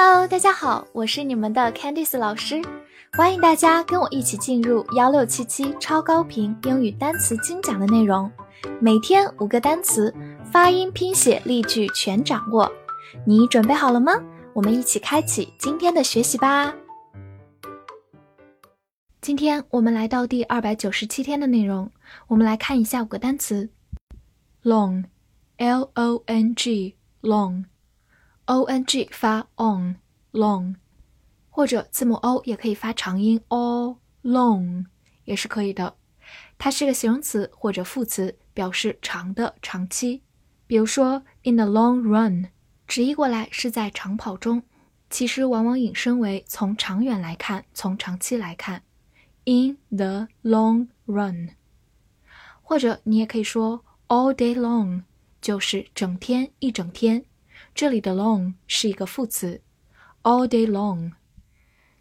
Hello，大家好，我是你们的 Candice 老师，欢迎大家跟我一起进入幺六七七超高频英语单词精讲的内容，每天五个单词，发音、拼写、例句全掌握，你准备好了吗？我们一起开启今天的学习吧。今天我们来到第二百九十七天的内容，我们来看一下五个单词：long，l o n g，long。O n g 发 on long，或者字母 o 也可以发长音 o long 也是可以的。它是个形容词或者副词，表示长的、长期。比如说 in the long run，直译过来是在长跑中，其实往往引申为从长远来看、从长期来看。in the long run，或者你也可以说 all day long，就是整天、一整天。这里的 long 是一个副词，all day long。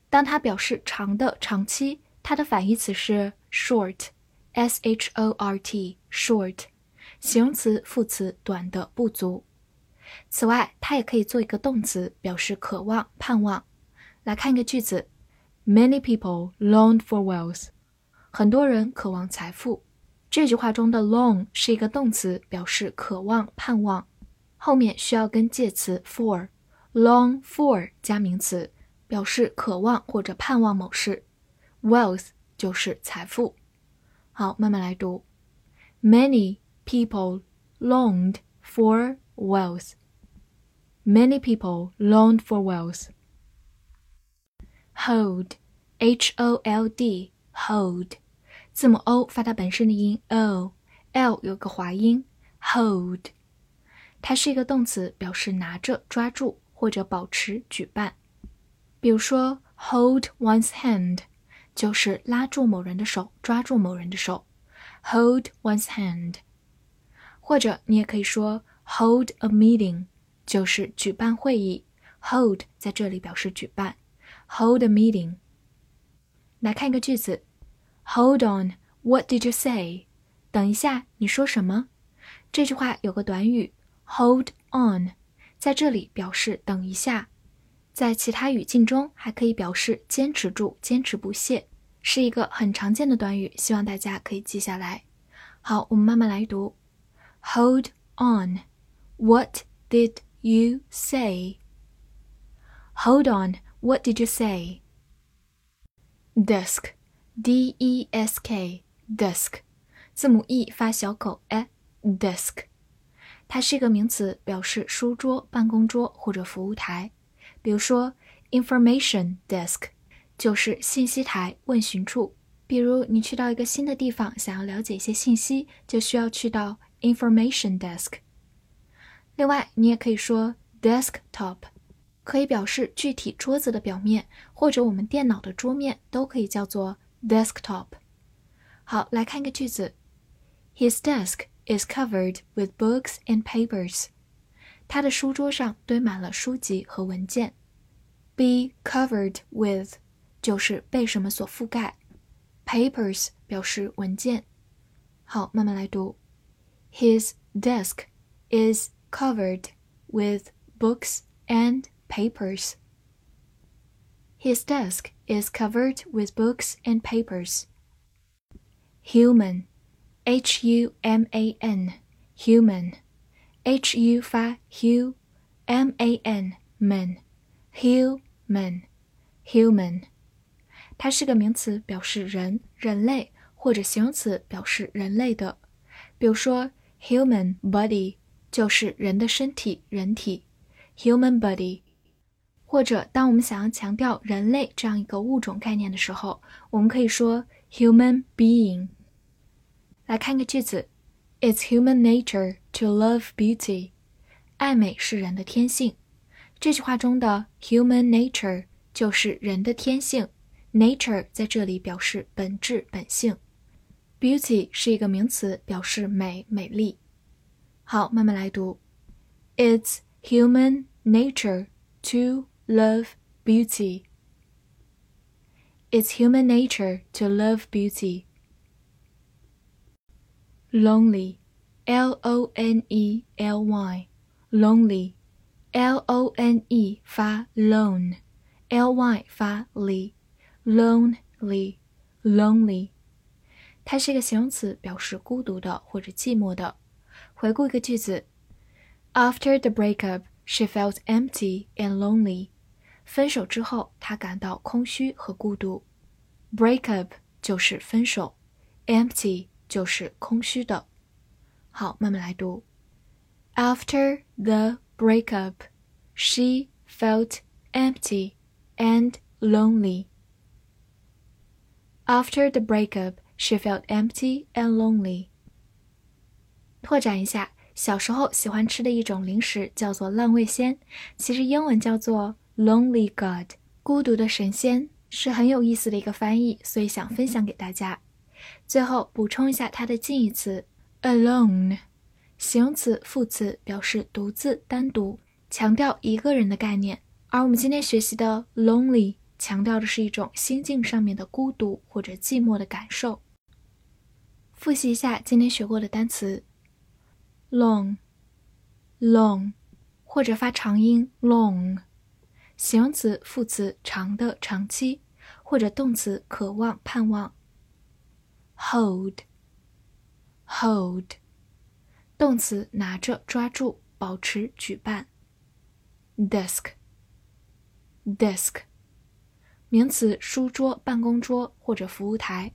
当它表示长的、长期，它的反义词是 short，s h o r t，short，形容词、副词，短的、不足。此外，它也可以做一个动词，表示渴望、盼望。来看一个句子：Many people long for wealth。很多人渴望财富。这句话中的 long 是一个动词，表示渴望、盼望。后面需要跟介词 for，long for 加名词，表示渴望或者盼望某事。wealth 就是财富。好，慢慢来读。Many people longed for wealth. Many people longed for wealth. Hold, H-O-L-D, hold，字母 o 发它本身的音 o，l 有个滑音，hold。 它是一个动词，表示拿着、抓住或者保持、举办。比如说，hold one's hand 就是拉住某人的手、抓住某人的手。hold one's hand，或者你也可以说 hold a meeting，就是举办会议。hold 在这里表示举办。hold a meeting。来看一个句子：Hold on，What did you say？等一下，你说什么？这句话有个短语。Hold on，在这里表示等一下，在其他语境中还可以表示坚持住、坚持不懈，是一个很常见的短语，希望大家可以记下来。好，我们慢慢来读。Hold on，What did you say？Hold on，What did you say？Desk，D-E-S-K，desk，字母 e 发小口 e，desk。它是一个名词，表示书桌、办公桌或者服务台。比如说，information desk 就是信息台、问询处。比如你去到一个新的地方，想要了解一些信息，就需要去到 information desk。另外，你也可以说 desktop，可以表示具体桌子的表面，或者我们电脑的桌面都可以叫做 desktop。好，来看一个句子：His desk。is covered with books and papers。他的书桌上堆满了书籍和文件。Be covered with 就是被什么所覆盖，papers 表示文件。好，慢慢来读。His desk is covered with books and papers. His desk is covered with books and papers. Human h u m a n human h u 发 hu m a n man human human，它是个名词，表示人、人类，或者形容词，表示人类的。比如说，human body 就是人的身体、人体，human body。或者，当我们想要强调人类这样一个物种概念的时候，我们可以说 human being。 来看个句子：It's human nature to love beauty。爱美是人的天性。这句话中的 human nature 就是人的天性，nature 在这里表示本质、本性。beauty 是一个名词，表示美、美丽。好，慢慢来读：It's human nature to love beauty. It's human nature to love beauty. lonely, l o n e l y, lonely, l o n e 发 lone，l y 发 li，lonely，lonely。它是一个形容词，表示孤独的或者寂寞的。回顾一个句子：After the breakup, she felt empty and lonely. 分手之后，她感到空虚和孤独。Breakup 就是分手，empty 就是空虚的。好，慢慢来读。After the breakup, she felt empty and lonely. After the breakup, she felt empty and lonely. 拓展一下，小时候喜欢吃的一种零食叫做浪味仙，其实英文叫做 Lonely God，孤独的神仙，是很有意思的一个翻译，所以想分享给大家。 最后补充一下它的近义词 alone，形容词、副词，表示独自、单独，强调一个人的概念。而我们今天学习的 lonely，强调的是一种心境上面的孤独或者寂寞的感受。复习一下今天学过的单词：long，long，或者发长音 long，形容词、副词，长的、长期，或者动词，渴望、盼望。hold，hold，动词，拿着、抓住、保持、举办。desk，desk，名词，书桌、办公桌或者服务台。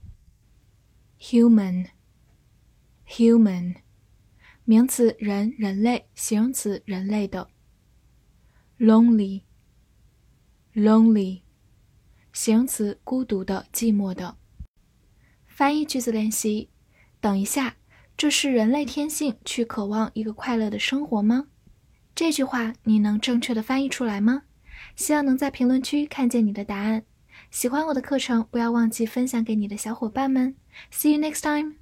human，human，名词，人、人类；形容词，人类的。lonely，lonely，形容词，孤独的、寂寞的。 翻译句子练习。等一下，这是人类天性去渴望一个快乐的生活吗？这句话你能正确的翻译出来吗？希望能在评论区看见你的答案。喜欢我的课程，不要忘记分享给你的小伙伴们。See you next time.